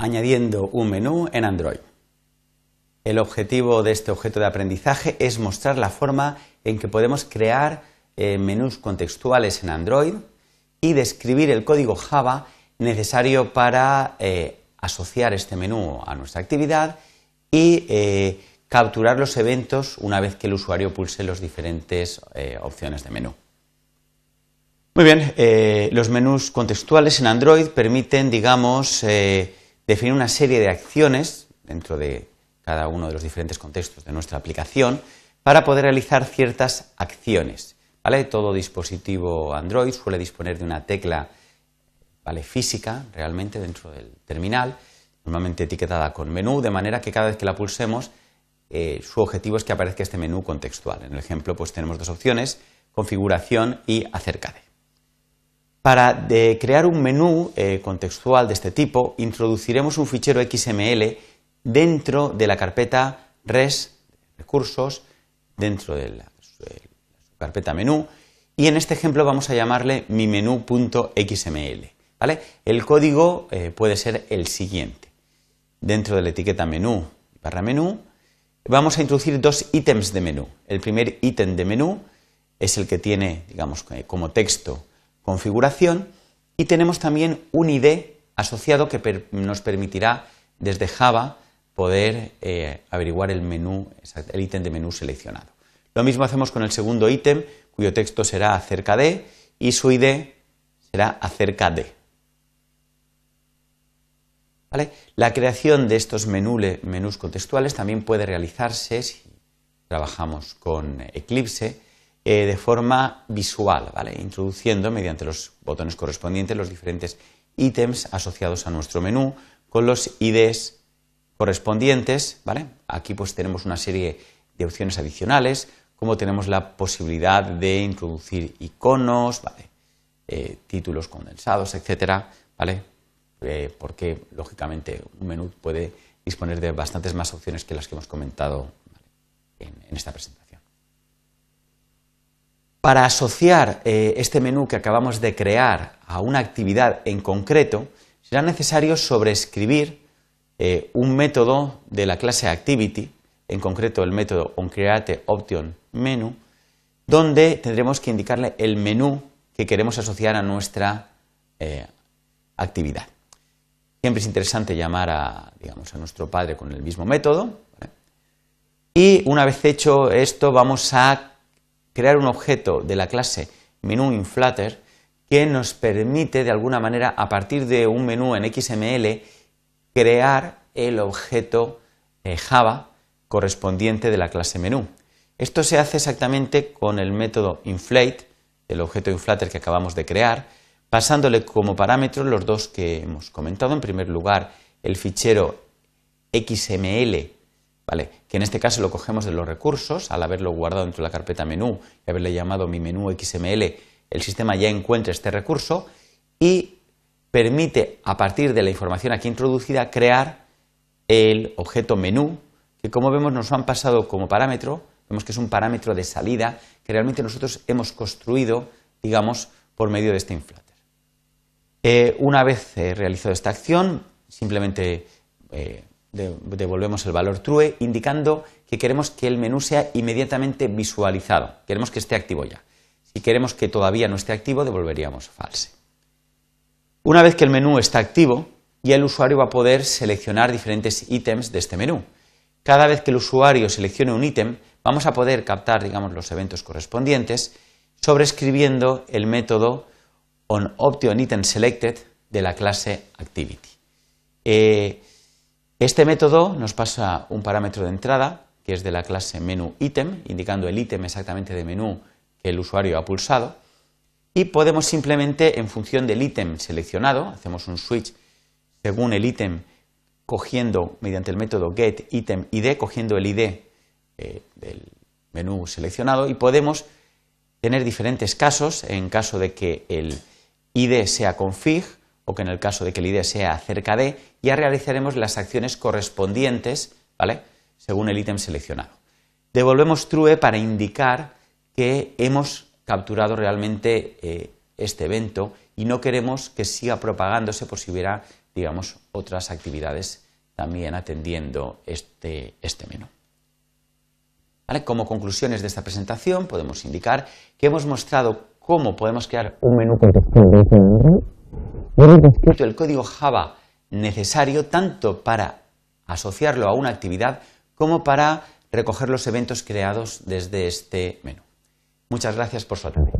añadiendo un menú en Android. El objetivo de este objeto de aprendizaje es mostrar la forma en que podemos crear eh, menús contextuales en Android y describir el código Java necesario para eh, asociar este menú a nuestra actividad y eh, capturar los eventos una vez que el usuario pulse las diferentes opciones de menú. Muy bien, los menús contextuales en Android permiten, digamos, definir una serie de acciones dentro de cada uno de los diferentes contextos de nuestra aplicación para poder realizar ciertas acciones. ¿vale? Todo dispositivo Android suele disponer de una tecla ¿vale? física realmente dentro del terminal, normalmente etiquetada con menú, de manera que cada vez que la pulsemos eh, su objetivo es que aparezca este menú contextual. En el ejemplo pues tenemos dos opciones, configuración y acerca de. Para crear un menú eh, contextual de este tipo, introduciremos un fichero XML dentro de la carpeta res, recursos, dentro de la, carpeta menú, y en este ejemplo vamos a llamarle mi menú.xml. El código eh, puede ser el siguiente. Dentro de la etiqueta menú barra menú, vamos a introducir dos ítems de menú. El primer ítem de menú es el que tiene, digamos, como texto configuración y tenemos también un ID asociado que nos permitirá desde Java poder eh, averiguar el menú, el ítem de menú seleccionado. Lo mismo hacemos con el segundo ítem, cuyo texto será acerca de y su ID será acerca de. La creación de estos menús contextuales también puede realizarse si trabajamos con Eclipse eh, de forma visual, ¿vale? introduciendo mediante los botones correspondientes los diferentes ítems asociados a nuestro menú con los IDs correspondientes. ¿vale? Aquí pues tenemos una serie de opciones adicionales, como tenemos la posibilidad de introducir iconos, eh, títulos condensados, etcétera, ¿vale? Eh, porque lógicamente un menú puede disponer de bastantes más opciones que las que hemos comentado en esta presentación. Para asociar eh, este menú que acabamos de crear a una actividad en concreto, será necesario sobreescribir eh, un método de la clase Activity, en concreto el método onCreateOptionMenu, donde tendremos que indicarle el menú que queremos asociar a nuestra eh, actividad. Siempre es interesante llamar a, digamos, a nuestro padre con el mismo método. Y una vez hecho esto, vamos a crear un objeto de la clase menú inflater que nos permite de alguna manera a partir de un menú en XML crear el objeto eh, Java correspondiente de la clase menú. Esto se hace exactamente con el método inflate, el objeto inflater que acabamos de crear, pasándole como parámetros los dos que hemos comentado. En primer lugar, el fichero XML que en este caso lo cogemos de los recursos, al haberlo guardado dentro de la carpeta menú y haberle llamado mi menú XML, el sistema ya encuentra este recurso y permite, a partir de la información aquí introducida, crear el objeto menú, que como vemos nos han pasado como parámetro, vemos que es un parámetro de salida que realmente nosotros hemos construido, digamos, por medio de este inflater. Eh, una vez eh, realizado esta acción, simplemente eh, devolvemos el valor true indicando que queremos que el menú sea inmediatamente visualizado, queremos que esté activo ya. Si queremos que todavía no esté activo, devolveríamos false. Una vez que el menú está activo, ya el usuario va a poder seleccionar diferentes ítems de este menú. Cada vez que el usuario seleccione un ítem, vamos a poder captar, digamos, los eventos correspondientes sobrescribiendo el método onOptionItemSelected de la clase Activity. Eh, este método nos pasa un parámetro de entrada, que es de la clase menú ítem, indicando el ítem exactamente de menú que el usuario ha pulsado, y podemos simplemente, en función del ítem seleccionado, hacemos un switch según el ítem, cogiendo mediante el método getItemID, cogiendo el ID eh, del menú seleccionado, y podemos tener diferentes casos, en caso de que el ID sea config, que en el caso de que el ID sea cerca de, ya realizaremos las acciones correspondientes, ¿vale? Según el ítem seleccionado. Devolvemos true para indicar que hemos capturado realmente eh, este evento y no queremos que siga propagándose por si hubiera digamos, otras actividades también atendiendo este, este menú. Como conclusiones de esta presentación podemos indicar que hemos mostrado cómo podemos crear un menú y hemos descrito el código Java necesario tanto para asociarlo a una actividad como para recoger los eventos creados desde este menú. Muchas gracias por su atención.